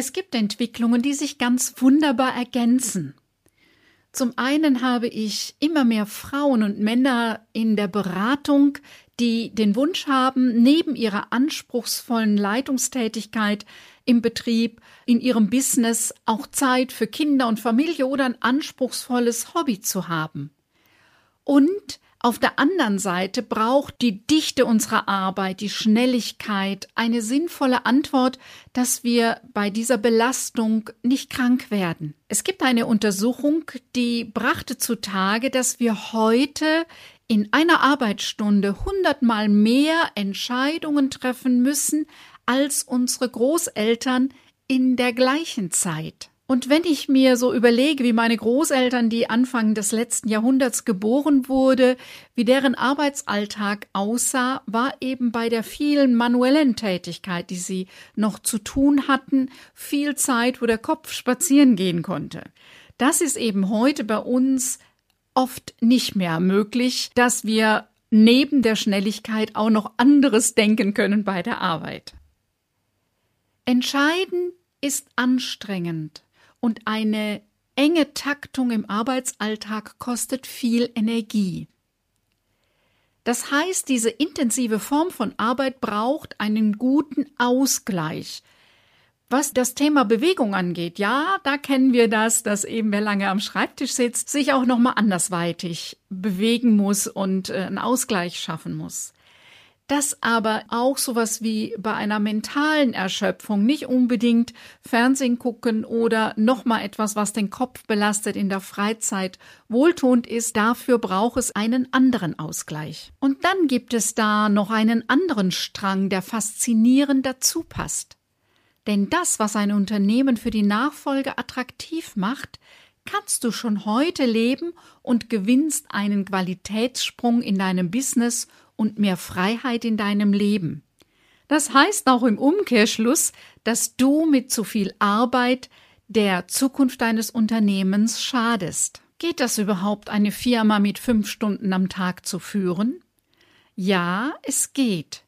Es gibt Entwicklungen, die sich ganz wunderbar ergänzen. Zum einen habe ich immer mehr Frauen und Männer in der Beratung, die den Wunsch haben, neben ihrer anspruchsvollen Leitungstätigkeit im Betrieb, in ihrem Business auch Zeit für Kinder und Familie oder ein anspruchsvolles Hobby zu haben. Und auf der anderen Seite braucht die Dichte unserer Arbeit, die Schnelligkeit, eine sinnvolle Antwort, dass wir bei dieser Belastung nicht krank werden. Es gibt eine Untersuchung, die brachte zutage, dass wir heute in einer Arbeitsstunde hundertmal mehr Entscheidungen treffen müssen als unsere Großeltern in der gleichen Zeit. Und wenn ich mir so überlege, wie meine Großeltern, die Anfang des letzten Jahrhunderts geboren wurde, wie deren Arbeitsalltag aussah, war eben bei der vielen manuellen Tätigkeit, die sie noch zu tun hatten, viel Zeit, wo der Kopf spazieren gehen konnte. Das ist eben heute bei uns oft nicht mehr möglich, dass wir neben der Schnelligkeit auch noch anderes denken können bei der Arbeit. Entscheiden ist anstrengend und eine enge Taktung im Arbeitsalltag kostet viel Energie. Das heißt, diese intensive Form von Arbeit braucht einen guten Ausgleich. Was das Thema Bewegung angeht, ja, da kennen wir das, dass eben wer lange am Schreibtisch sitzt, sich auch noch mal andersweitig bewegen muss und äh, einen Ausgleich schaffen muss dass aber auch sowas wie bei einer mentalen Erschöpfung nicht unbedingt Fernsehen gucken oder nochmal etwas, was den Kopf belastet in der Freizeit wohltuend ist, dafür braucht es einen anderen Ausgleich. Und dann gibt es da noch einen anderen Strang, der faszinierend dazu passt. Denn das, was ein Unternehmen für die Nachfolge attraktiv macht, kannst du schon heute leben und gewinnst einen Qualitätssprung in deinem Business und mehr Freiheit in deinem Leben. Das heißt auch im Umkehrschluss, dass du mit zu viel Arbeit der Zukunft deines Unternehmens schadest. Geht das überhaupt, eine Firma mit fünf Stunden am Tag zu führen? Ja, es geht.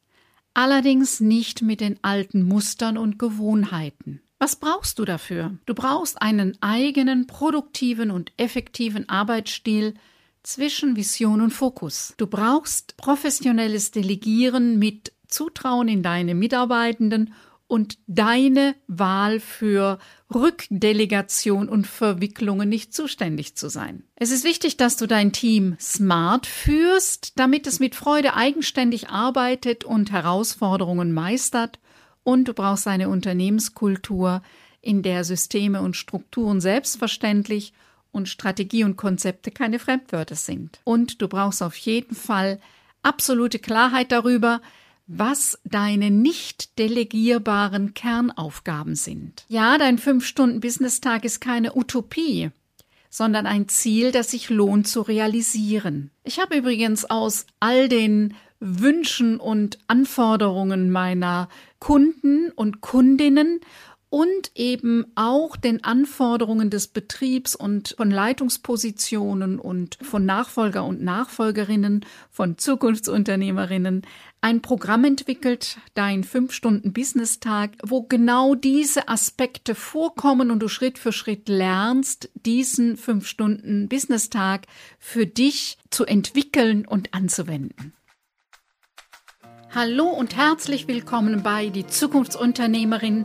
Allerdings nicht mit den alten Mustern und Gewohnheiten. Was brauchst du dafür? Du brauchst einen eigenen, produktiven und effektiven Arbeitsstil, zwischen Vision und Fokus. Du brauchst professionelles Delegieren mit Zutrauen in deine Mitarbeitenden und deine Wahl für Rückdelegation und Verwicklungen nicht zuständig zu sein. Es ist wichtig, dass du dein Team smart führst, damit es mit Freude eigenständig arbeitet und Herausforderungen meistert. Und du brauchst eine Unternehmenskultur, in der Systeme und Strukturen selbstverständlich und Strategie und Konzepte keine Fremdwörter sind. Und du brauchst auf jeden Fall absolute Klarheit darüber, was deine nicht delegierbaren Kernaufgaben sind. Ja, dein fünf Stunden Business-Tag ist keine Utopie, sondern ein Ziel, das sich lohnt zu realisieren. Ich habe übrigens aus all den Wünschen und Anforderungen meiner Kunden und Kundinnen und eben auch den Anforderungen des Betriebs und von Leitungspositionen und von Nachfolger und Nachfolgerinnen, von Zukunftsunternehmerinnen ein Programm entwickelt, dein fünf Stunden Business-Tag, wo genau diese Aspekte vorkommen und du Schritt für Schritt lernst, diesen fünf Stunden Business-Tag für dich zu entwickeln und anzuwenden. Hallo und herzlich willkommen bei Die Zukunftsunternehmerin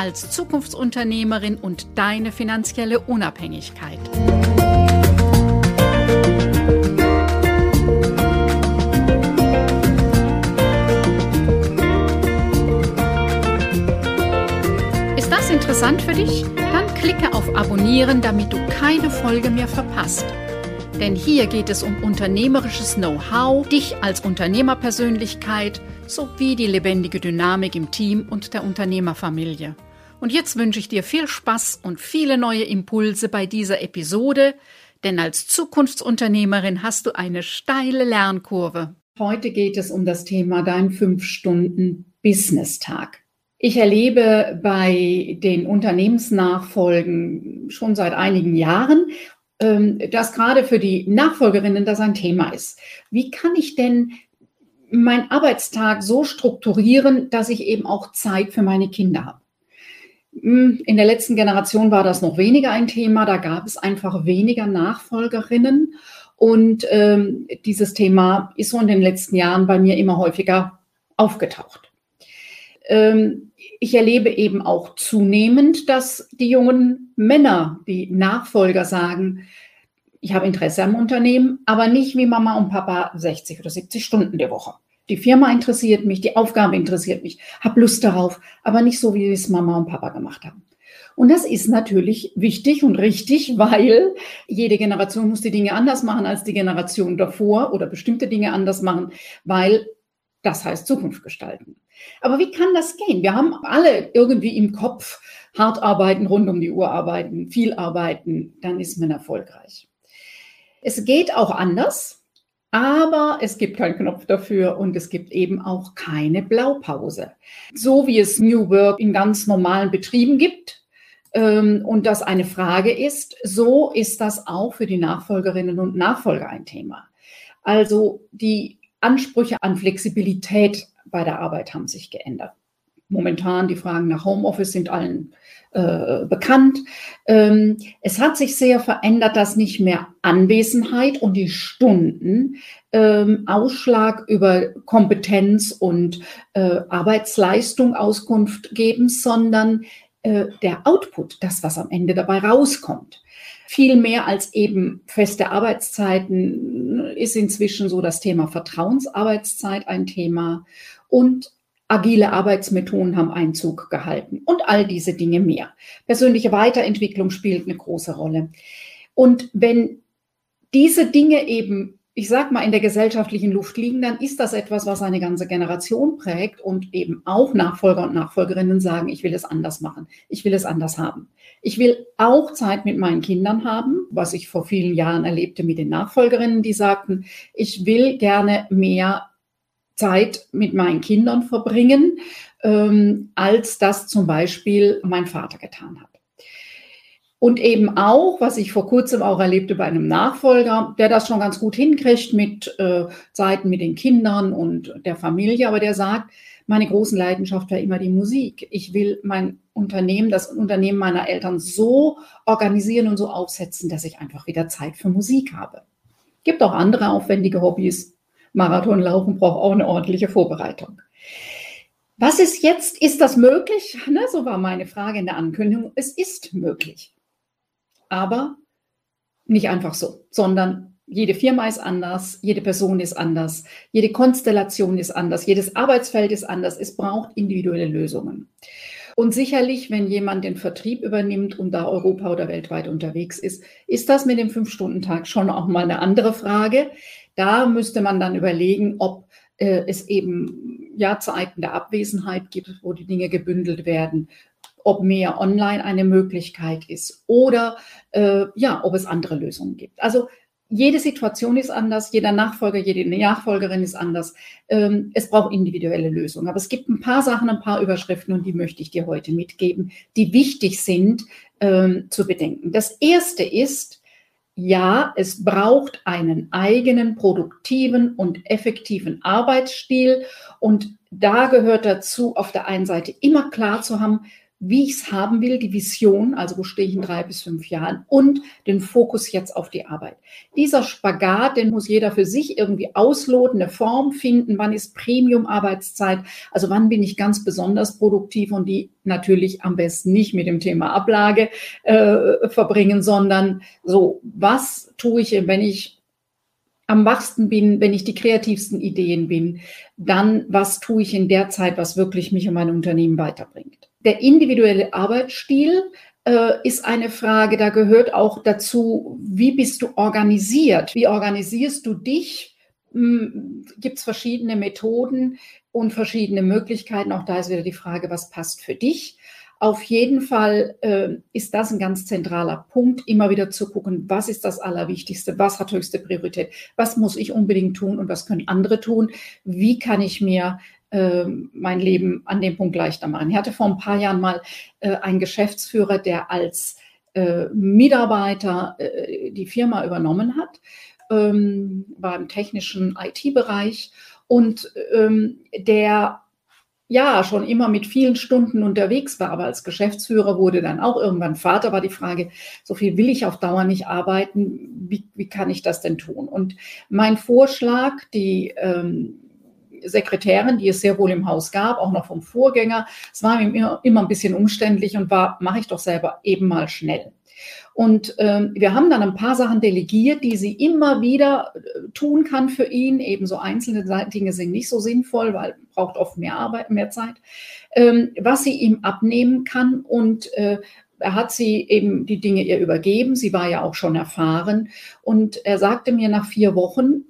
als Zukunftsunternehmerin und deine finanzielle Unabhängigkeit. Ist das interessant für dich? Dann klicke auf Abonnieren, damit du keine Folge mehr verpasst. Denn hier geht es um unternehmerisches Know-how, dich als Unternehmerpersönlichkeit sowie die lebendige Dynamik im Team und der Unternehmerfamilie. Und jetzt wünsche ich dir viel Spaß und viele neue Impulse bei dieser Episode, denn als Zukunftsunternehmerin hast du eine steile Lernkurve. Heute geht es um das Thema dein 5-Stunden-Business-Tag. Ich erlebe bei den Unternehmensnachfolgen schon seit einigen Jahren, ähm, dass gerade für die Nachfolgerinnen das ein Thema ist. Wie kann ich denn meinen Arbeitstag so strukturieren, dass ich eben auch Zeit für meine Kinder habe? Hm, in der letzten Generation war das noch weniger ein Thema. Da gab es einfach weniger Nachfolgerinnen. Und ähm, dieses Thema ist so in den letzten Jahren bei mir immer häufiger aufgetaucht. Ähm, ich erlebe eben auch zunehmend, dass die jungen Männer, die Nachfolger sagen, ich habe Interesse am Unternehmen, aber nicht wie Mama und Papa 60 oder 70 Stunden die Woche. Die Firma interessiert mich, die Aufgabe interessiert mich, habe Lust darauf, aber nicht so, wie es Mama und Papa gemacht haben. Und das ist natürlich wichtig und richtig, weil jede Generation muss die Dinge anders machen als die Generation davor oder bestimmte Dinge anders machen, weil das heißt Zukunft gestalten. Aber wie kann das gehen? Wir haben alle irgendwie im Kopf hart arbeiten, rund um die Uhr arbeiten, viel arbeiten, dann ist man erfolgreich. Es geht auch anders. Aber es gibt keinen Knopf dafür und es gibt eben auch keine Blaupause. So wie es New Work in ganz normalen Betrieben gibt ähm, und das eine Frage ist, so ist das auch für die Nachfolgerinnen und Nachfolger ein Thema. Also die Ansprüche an Flexibilität bei der Arbeit haben sich geändert. Momentan die Fragen nach Homeoffice sind allen äh, bekannt. Ähm, es hat sich sehr verändert, dass nicht mehr Anwesenheit und die Stunden ähm, Ausschlag über Kompetenz und äh, Arbeitsleistung Auskunft geben, sondern äh, der Output, das, was am Ende dabei rauskommt. Viel mehr als eben feste Arbeitszeiten ist inzwischen so das Thema Vertrauensarbeitszeit ein Thema und Agile Arbeitsmethoden haben Einzug gehalten und all diese Dinge mehr. Persönliche Weiterentwicklung spielt eine große Rolle. Und wenn diese Dinge eben, ich sag mal, in der gesellschaftlichen Luft liegen, dann ist das etwas, was eine ganze Generation prägt und eben auch Nachfolger und Nachfolgerinnen sagen, ich will es anders machen, ich will es anders haben. Ich will auch Zeit mit meinen Kindern haben, was ich vor vielen Jahren erlebte mit den Nachfolgerinnen, die sagten, ich will gerne mehr Zeit mit meinen Kindern verbringen, ähm, als das zum Beispiel mein Vater getan hat. Und eben auch, was ich vor kurzem auch erlebte bei einem Nachfolger, der das schon ganz gut hinkriegt mit äh, Zeiten mit den Kindern und der Familie, aber der sagt, meine großen Leidenschaft war immer die Musik. Ich will mein Unternehmen, das Unternehmen meiner Eltern so organisieren und so aufsetzen, dass ich einfach wieder Zeit für Musik habe. Gibt auch andere aufwendige Hobbys, Marathonlaufen braucht auch eine ordentliche Vorbereitung. Was ist jetzt? Ist das möglich? Ne, so war meine Frage in der Ankündigung. Es ist möglich. Aber nicht einfach so, sondern jede Firma ist anders, jede Person ist anders, jede Konstellation ist anders, jedes Arbeitsfeld ist anders. Es braucht individuelle Lösungen. Und sicherlich, wenn jemand den Vertrieb übernimmt und da Europa oder weltweit unterwegs ist, ist das mit dem Fünf-Stunden-Tag schon auch mal eine andere Frage. Da müsste man dann überlegen, ob äh, es eben ja Zeiten der Abwesenheit gibt, wo die Dinge gebündelt werden, ob mehr online eine Möglichkeit ist oder äh, ja, ob es andere Lösungen gibt. Also jede Situation ist anders, jeder Nachfolger, jede Nachfolgerin ist anders. Ähm, es braucht individuelle Lösungen. Aber es gibt ein paar Sachen, ein paar Überschriften und die möchte ich dir heute mitgeben, die wichtig sind ähm, zu bedenken. Das erste ist, ja, es braucht einen eigenen produktiven und effektiven Arbeitsstil. Und da gehört dazu, auf der einen Seite immer klar zu haben, wie ich es haben will, die Vision, also wo stehe ich in drei bis fünf Jahren und den Fokus jetzt auf die Arbeit. Dieser Spagat, den muss jeder für sich irgendwie ausloten, eine Form finden, wann ist Premium-Arbeitszeit, also wann bin ich ganz besonders produktiv und die natürlich am besten nicht mit dem Thema Ablage äh, verbringen, sondern so, was tue ich, wenn ich am wachsten bin, wenn ich die kreativsten Ideen bin, dann was tue ich in der Zeit, was wirklich mich und mein Unternehmen weiterbringt. Der individuelle Arbeitsstil äh, ist eine Frage, da gehört auch dazu, wie bist du organisiert? Wie organisierst du dich? Hm, Gibt es verschiedene Methoden und verschiedene Möglichkeiten? Auch da ist wieder die Frage, was passt für dich? Auf jeden Fall äh, ist das ein ganz zentraler Punkt, immer wieder zu gucken, was ist das Allerwichtigste, was hat höchste Priorität, was muss ich unbedingt tun und was können andere tun, wie kann ich mir äh, mein Leben an dem Punkt leichter machen. Ich hatte vor ein paar Jahren mal äh, einen Geschäftsführer, der als äh, Mitarbeiter äh, die Firma übernommen hat, ähm, war im technischen IT-Bereich und ähm, der ja schon immer mit vielen Stunden unterwegs war, aber als Geschäftsführer wurde dann auch irgendwann Vater, war die Frage, so viel will ich auf Dauer nicht arbeiten, wie, wie kann ich das denn tun? Und mein Vorschlag, die ähm, Sekretärin, die es sehr wohl im Haus gab, auch noch vom Vorgänger, es war immer, immer ein bisschen umständlich und war, mache ich doch selber eben mal schnell. Und ähm, wir haben dann ein paar Sachen delegiert, die sie immer wieder äh, tun kann für ihn. Ebenso einzelne Dinge sind nicht so sinnvoll, weil braucht oft mehr Arbeit, mehr Zeit. Ähm, was sie ihm abnehmen kann und äh, er hat sie eben die Dinge ihr übergeben. Sie war ja auch schon erfahren. Und er sagte mir nach vier Wochen,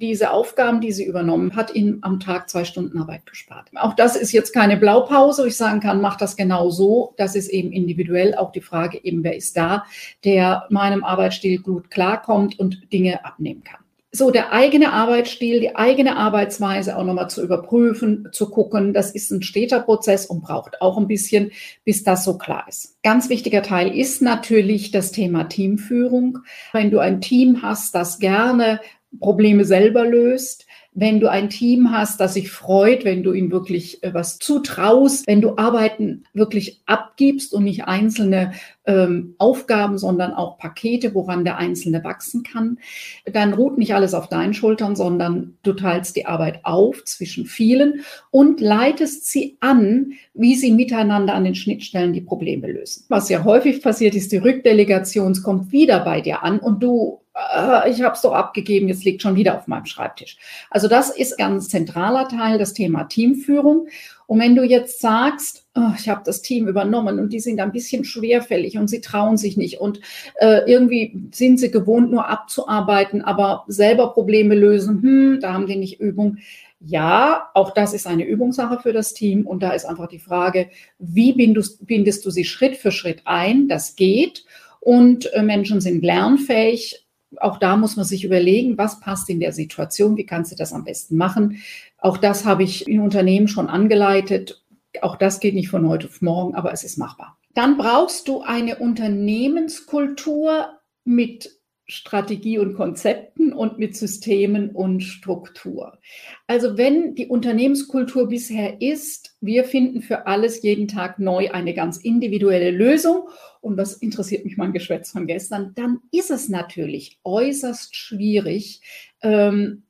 diese Aufgaben, die sie übernommen hat, ihnen am Tag zwei Stunden Arbeit gespart. Auch das ist jetzt keine Blaupause, wo ich sagen kann, mach das genau so. Das ist eben individuell auch die Frage, eben wer ist da, der meinem Arbeitsstil gut klarkommt und Dinge abnehmen kann. So, der eigene Arbeitsstil, die eigene Arbeitsweise auch nochmal zu überprüfen, zu gucken, das ist ein steter Prozess und braucht auch ein bisschen, bis das so klar ist. Ganz wichtiger Teil ist natürlich das Thema Teamführung. Wenn du ein Team hast, das gerne Probleme selber löst, wenn du ein Team hast, das sich freut, wenn du ihm wirklich äh, was zutraust, wenn du Arbeiten wirklich abgibst und nicht einzelne ähm, Aufgaben, sondern auch Pakete, woran der Einzelne wachsen kann, dann ruht nicht alles auf deinen Schultern, sondern du teilst die Arbeit auf zwischen vielen und leitest sie an, wie sie miteinander an den Schnittstellen die Probleme lösen. Was ja häufig passiert, ist, die Rückdelegation kommt wieder bei dir an und du äh, ich habe es doch abgegeben, jetzt liegt schon wieder auf meinem Schreibtisch. Also das ist ganz zentraler Teil, das Thema Teamführung. Und wenn du jetzt sagst, oh, ich habe das Team übernommen und die sind ein bisschen schwerfällig und sie trauen sich nicht und äh, irgendwie sind sie gewohnt, nur abzuarbeiten, aber selber Probleme lösen, hm, da haben die nicht Übung. Ja, auch das ist eine Übungssache für das Team und da ist einfach die Frage, wie bindest, bindest du sie Schritt für Schritt ein? Das geht und äh, Menschen sind lernfähig auch da muss man sich überlegen, was passt in der Situation, wie kannst du das am besten machen. Auch das habe ich in Unternehmen schon angeleitet. Auch das geht nicht von heute auf morgen, aber es ist machbar. Dann brauchst du eine Unternehmenskultur mit Strategie und Konzepten und mit Systemen und Struktur. Also wenn die Unternehmenskultur bisher ist, wir finden für alles jeden Tag neu eine ganz individuelle Lösung und was interessiert mich mein Geschwätz von gestern, dann ist es natürlich äußerst schwierig, ähm,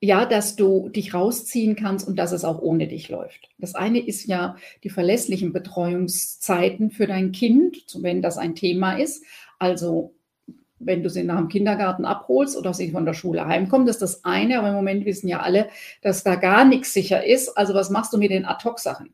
ja, dass du dich rausziehen kannst und dass es auch ohne dich läuft. Das eine ist ja die verlässlichen Betreuungszeiten für dein Kind, wenn das ein Thema ist. Also wenn du sie nach dem Kindergarten abholst oder sie von der Schule heimkommen, das ist das eine. Aber im Moment wissen ja alle, dass da gar nichts sicher ist. Also was machst du mit den Ad-Hoc-Sachen?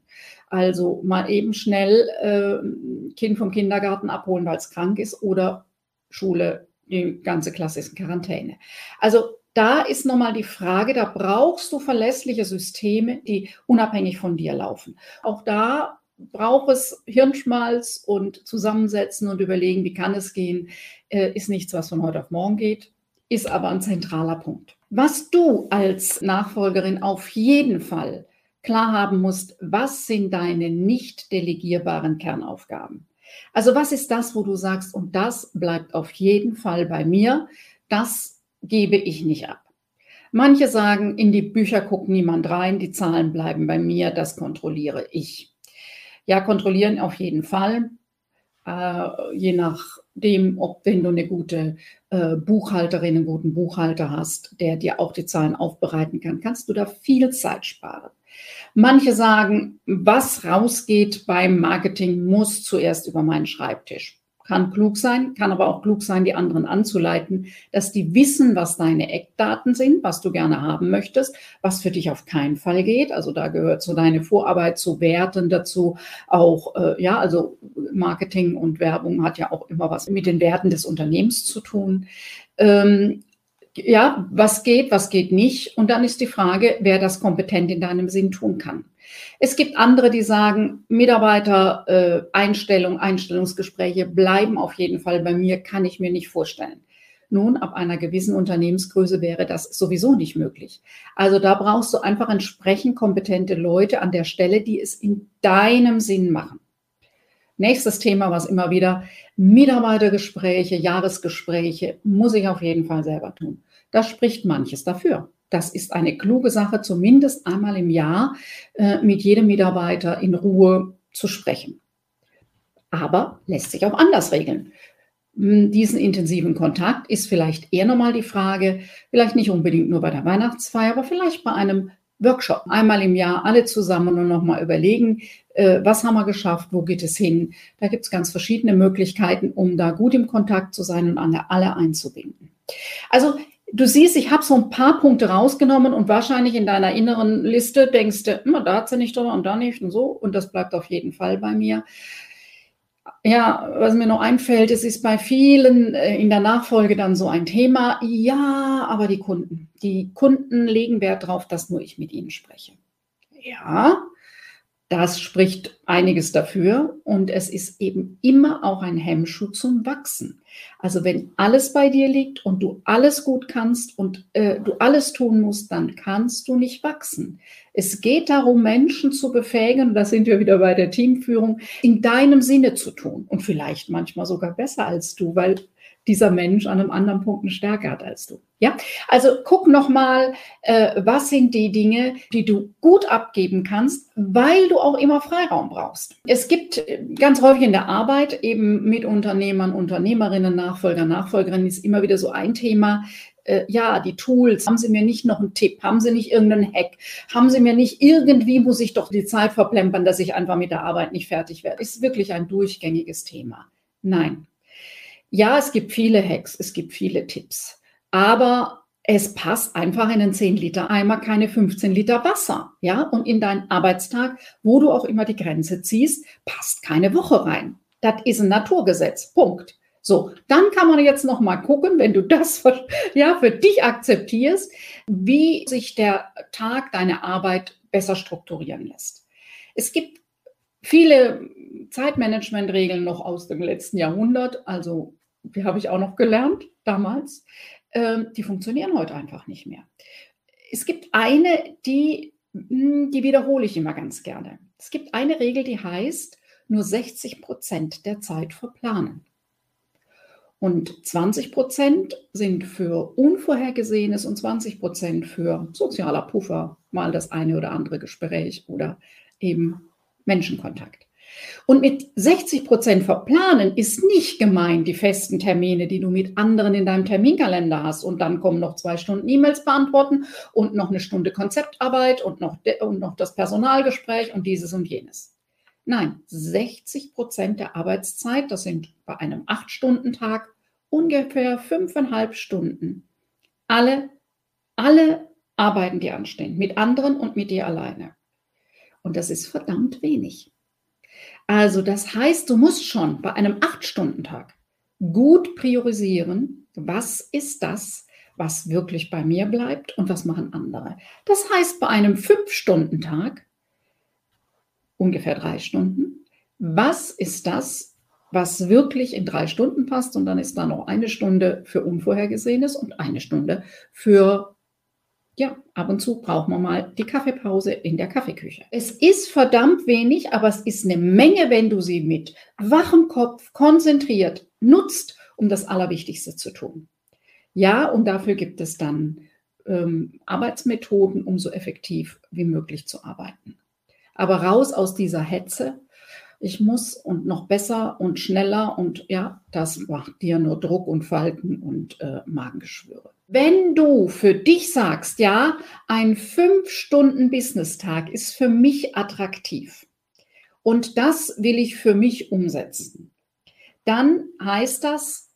Also mal eben schnell äh, Kind vom Kindergarten abholen, weil es krank ist oder Schule, die ganze Klasse ist in Quarantäne. Also da ist nochmal die Frage, da brauchst du verlässliche Systeme, die unabhängig von dir laufen. Auch da braucht es Hirnschmalz und zusammensetzen und überlegen, wie kann es gehen, äh, ist nichts, was von heute auf morgen geht, ist aber ein zentraler Punkt. Was du als Nachfolgerin auf jeden Fall klar haben musst, was sind deine nicht delegierbaren Kernaufgaben? Also was ist das, wo du sagst, und das bleibt auf jeden Fall bei mir, das gebe ich nicht ab. Manche sagen, in die Bücher guckt niemand rein, die Zahlen bleiben bei mir, das kontrolliere ich. Ja, kontrollieren auf jeden Fall. Äh, je nachdem, ob wenn du eine gute äh, Buchhalterin, einen guten Buchhalter hast, der dir auch die Zahlen aufbereiten kann, kannst du da viel Zeit sparen. Manche sagen, was rausgeht beim Marketing, muss zuerst über meinen Schreibtisch kann klug sein, kann aber auch klug sein, die anderen anzuleiten, dass die wissen, was deine Eckdaten sind, was du gerne haben möchtest, was für dich auf keinen Fall geht. Also da gehört so deine Vorarbeit zu Werten dazu, auch, äh, ja, also Marketing und Werbung hat ja auch immer was mit den Werten des Unternehmens zu tun. Ähm, ja, was geht, was geht nicht. Und dann ist die Frage, wer das kompetent in deinem Sinn tun kann. Es gibt andere, die sagen, Mitarbeitereinstellung, äh, Einstellungsgespräche bleiben auf jeden Fall bei mir, kann ich mir nicht vorstellen. Nun, ab einer gewissen Unternehmensgröße wäre das sowieso nicht möglich. Also da brauchst du einfach entsprechend kompetente Leute an der Stelle, die es in deinem Sinn machen. Nächstes Thema, was immer wieder Mitarbeitergespräche, Jahresgespräche, muss ich auf jeden Fall selber tun. Da spricht manches dafür. Das ist eine kluge Sache, zumindest einmal im Jahr äh, mit jedem Mitarbeiter in Ruhe zu sprechen. Aber lässt sich auch anders regeln. Hm, diesen intensiven Kontakt ist vielleicht eher nochmal die Frage, vielleicht nicht unbedingt nur bei der Weihnachtsfeier, aber vielleicht bei einem Workshop. Einmal im Jahr alle zusammen und nochmal überlegen, äh, was haben wir geschafft, wo geht es hin. Da gibt es ganz verschiedene Möglichkeiten, um da gut im Kontakt zu sein und alle einzubinden. Also du siehst, ich habe so ein paar Punkte rausgenommen und wahrscheinlich in deiner inneren Liste denkst du, immer da hat sie nicht drüber und da nicht und so. Und das bleibt auf jeden Fall bei mir. Ja, was mir noch einfällt, es ist bei vielen äh, in der Nachfolge dann so ein Thema. Ja, aber die Kunden, die Kunden legen Wert darauf, dass nur ich mit ihnen spreche. Ja, das spricht einiges dafür und es ist eben immer auch ein Hemmschuh zum Wachsen. Also wenn alles bei dir liegt und du alles gut kannst und äh, du alles tun musst, dann kannst du nicht wachsen. Es geht darum, Menschen zu befähigen, da sind wir wieder bei der Teamführung, in deinem Sinne zu tun und vielleicht manchmal sogar besser als du, weil dieser Mensch an einem anderen Punkt eine Stärke hat als du. Ja, also guck nochmal, äh, was sind die Dinge, die du gut abgeben kannst, weil du auch immer Freiraum brauchst. Es gibt äh, ganz häufig in der Arbeit eben mit Unternehmern, Unternehmerinnen, Nachfolger, Nachfolgerinnen ist immer wieder so ein Thema. Äh, ja, die Tools, haben Sie mir nicht noch einen Tipp? Haben Sie nicht irgendeinen Hack? Haben Sie mir nicht irgendwie, muss ich doch die Zeit verplempern, dass ich einfach mit der Arbeit nicht fertig werde? Ist wirklich ein durchgängiges Thema. Nein, ja, es gibt viele Hacks, es gibt viele Tipps, aber es passt einfach in einen 10 Liter Eimer keine 15 Liter Wasser, ja? Und in deinen Arbeitstag, wo du auch immer die Grenze ziehst, passt keine Woche rein. Das ist ein Naturgesetz. Punkt. So, dann kann man jetzt noch mal gucken, wenn du das ja für dich akzeptierst, wie sich der Tag, deine Arbeit besser strukturieren lässt. Es gibt viele Zeitmanagementregeln noch aus dem letzten Jahrhundert, also die habe ich auch noch gelernt damals, ähm, die funktionieren heute einfach nicht mehr. Es gibt eine, die, hm, die wiederhole ich immer ganz gerne. Es gibt eine Regel, die heißt, nur 60 Prozent der Zeit verplanen. Und 20 Prozent sind für Unvorhergesehenes und 20 Prozent für sozialer Puffer, mal das eine oder andere Gespräch oder eben Menschenkontakt. Und mit 60 Prozent verplanen ist nicht gemeint die festen Termine, die du mit anderen in deinem Terminkalender hast. Und dann kommen noch zwei Stunden E-Mails beantworten und noch eine Stunde Konzeptarbeit und noch, und noch das Personalgespräch und dieses und jenes. Nein, 60 Prozent der Arbeitszeit, das sind bei einem 8-Stunden-Tag ungefähr fünfeinhalb Stunden. Alle, alle Arbeiten, die anstehen, mit anderen und mit dir alleine. Und das ist verdammt wenig. Also das heißt, du musst schon bei einem Acht-Stunden-Tag gut priorisieren, was ist das, was wirklich bei mir bleibt und was machen andere. Das heißt, bei einem Fünf-Stunden-Tag, ungefähr drei Stunden, was ist das, was wirklich in drei Stunden passt und dann ist da noch eine Stunde für Unvorhergesehenes und eine Stunde für ja, ab und zu braucht man mal die Kaffeepause in der Kaffeeküche. Es ist verdammt wenig, aber es ist eine Menge, wenn du sie mit wachem Kopf konzentriert nutzt, um das Allerwichtigste zu tun. Ja, und dafür gibt es dann ähm, Arbeitsmethoden, um so effektiv wie möglich zu arbeiten. Aber raus aus dieser Hetze. Ich muss und noch besser und schneller und ja, das macht dir nur Druck und Falten und äh, Magengeschwüre. Wenn du für dich sagst, ja, ein fünf Stunden Business-Tag ist für mich attraktiv und das will ich für mich umsetzen, dann heißt das,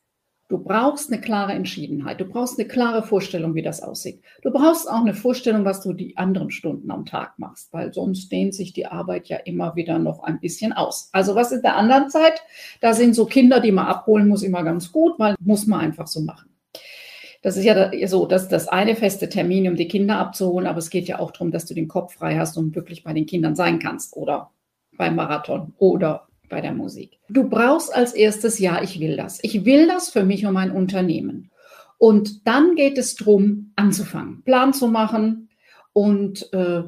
du brauchst eine klare Entschiedenheit, du brauchst eine klare Vorstellung, wie das aussieht. Du brauchst auch eine Vorstellung, was du die anderen Stunden am Tag machst, weil sonst dehnt sich die Arbeit ja immer wieder noch ein bisschen aus. Also was in der anderen Zeit? Da sind so Kinder, die man abholen muss, immer ganz gut, weil muss man einfach so machen. Das ist ja so, dass das eine feste Termin, um die Kinder abzuholen, aber es geht ja auch darum, dass du den Kopf frei hast und wirklich bei den Kindern sein kannst oder beim Marathon oder bei der Musik. Du brauchst als erstes, ja, ich will das. Ich will das für mich und mein Unternehmen. Und dann geht es darum, anzufangen, Plan zu machen und äh,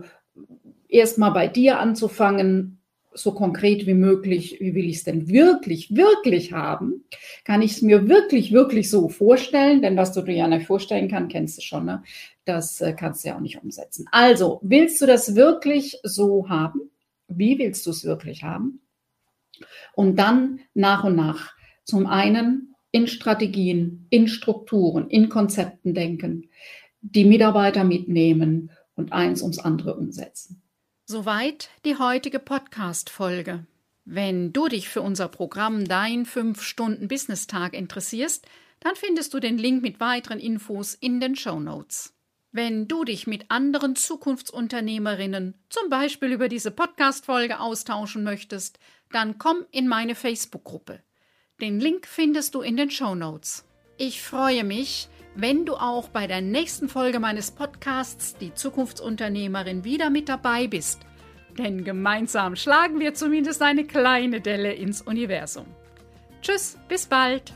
erstmal bei dir anzufangen, so konkret wie möglich, wie will ich es denn wirklich, wirklich haben? Kann ich es mir wirklich, wirklich so vorstellen? Denn was du dir ja nicht vorstellen kannst, kennst du schon, ne? das äh, kannst du ja auch nicht umsetzen. Also, willst du das wirklich so haben? Wie willst du es wirklich haben? Und dann nach und nach zum einen in Strategien, in Strukturen, in Konzepten denken, die Mitarbeiter mitnehmen und eins ums andere umsetzen. Soweit die heutige Podcast-Folge. Wenn du dich für unser Programm Dein 5-Stunden-Business-Tag interessierst, dann findest du den Link mit weiteren Infos in den Show Notes. Wenn du dich mit anderen Zukunftsunternehmerinnen zum Beispiel über diese Podcast-Folge austauschen möchtest, dann komm in meine Facebook-Gruppe. Den Link findest du in den Show Notes. Ich freue mich, wenn du auch bei der nächsten Folge meines Podcasts Die Zukunftsunternehmerin wieder mit dabei bist. Denn gemeinsam schlagen wir zumindest eine kleine Delle ins Universum. Tschüss, bis bald!